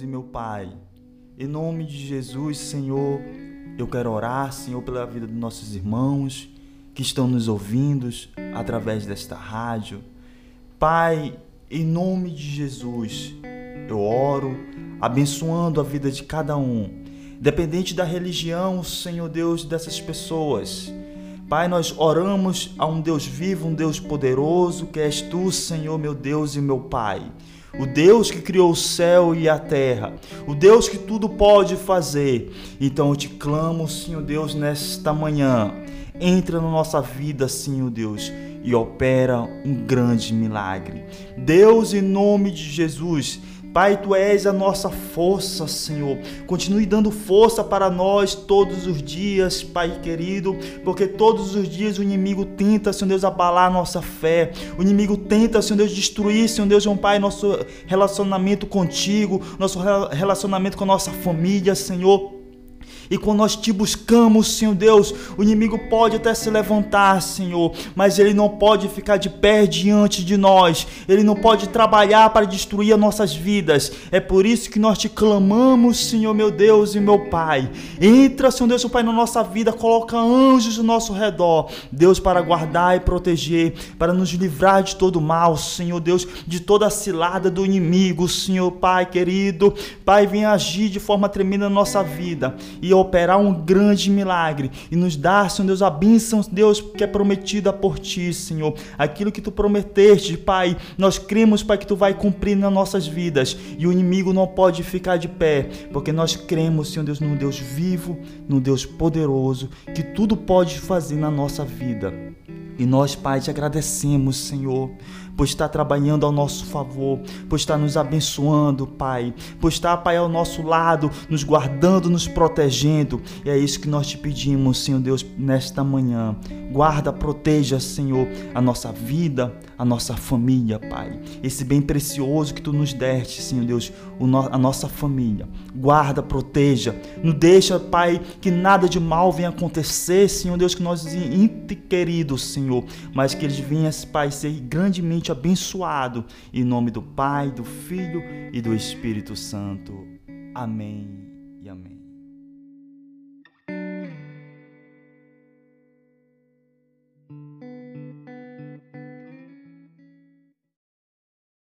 E meu Pai, em nome de Jesus, Senhor, eu quero orar, Senhor, pela vida dos nossos irmãos que estão nos ouvindo através desta rádio. Pai, em nome de Jesus, eu oro abençoando a vida de cada um, dependente da religião, Senhor Deus, dessas pessoas. Pai, nós oramos a um Deus vivo, um Deus poderoso, que és tu, Senhor, meu Deus e meu Pai o Deus que criou o céu e a terra, o Deus que tudo pode fazer. Então eu te clamo, Senhor Deus, nesta manhã. Entra na nossa vida, Senhor Deus, e opera um grande milagre. Deus, em nome de Jesus, Pai, tu és a nossa força, Senhor. Continue dando força para nós todos os dias, Pai querido, porque todos os dias o inimigo tenta, Senhor Deus, abalar a nossa fé. O inimigo tenta, Senhor Deus, destruir, Senhor Deus, meu Pai, nosso relacionamento contigo, nosso relacionamento com a nossa família, Senhor. E quando nós te buscamos, Senhor Deus, o inimigo pode até se levantar, Senhor, mas ele não pode ficar de pé diante de nós. Ele não pode trabalhar para destruir as nossas vidas. É por isso que nós te clamamos, Senhor, meu Deus e meu Pai. Entra, Senhor Deus, Pai, na nossa vida, coloca anjos ao nosso redor, Deus, para guardar e proteger, para nos livrar de todo mal, Senhor Deus, de toda a cilada do inimigo, Senhor Pai querido. Pai, vem agir de forma tremenda na nossa vida. E operar um grande milagre e nos dar, Senhor Deus, a bênção, Deus, que é prometida por ti, Senhor. Aquilo que tu prometeste, Pai, nós cremos, Pai, que tu vai cumprir nas nossas vidas e o inimigo não pode ficar de pé, porque nós cremos, Senhor Deus, no Deus vivo, no Deus poderoso, que tudo pode fazer na nossa vida. E nós, Pai, te agradecemos, Senhor, por estar trabalhando ao nosso favor, por estar nos abençoando, Pai, por estar, Pai, ao nosso lado, nos guardando, nos protegendo. E é isso que nós te pedimos, Senhor Deus, nesta manhã. Guarda, proteja, Senhor, a nossa vida, a nossa família, Pai. Esse bem precioso que tu nos deste, Senhor Deus, a nossa família. Guarda, proteja. Não deixa, Pai, que nada de mal venha acontecer, Senhor Deus, que nós queridos, Senhor, mas que eles venham, Pai, ser grandemente abençoado. Em nome do Pai, do Filho e do Espírito Santo. Amém e amém.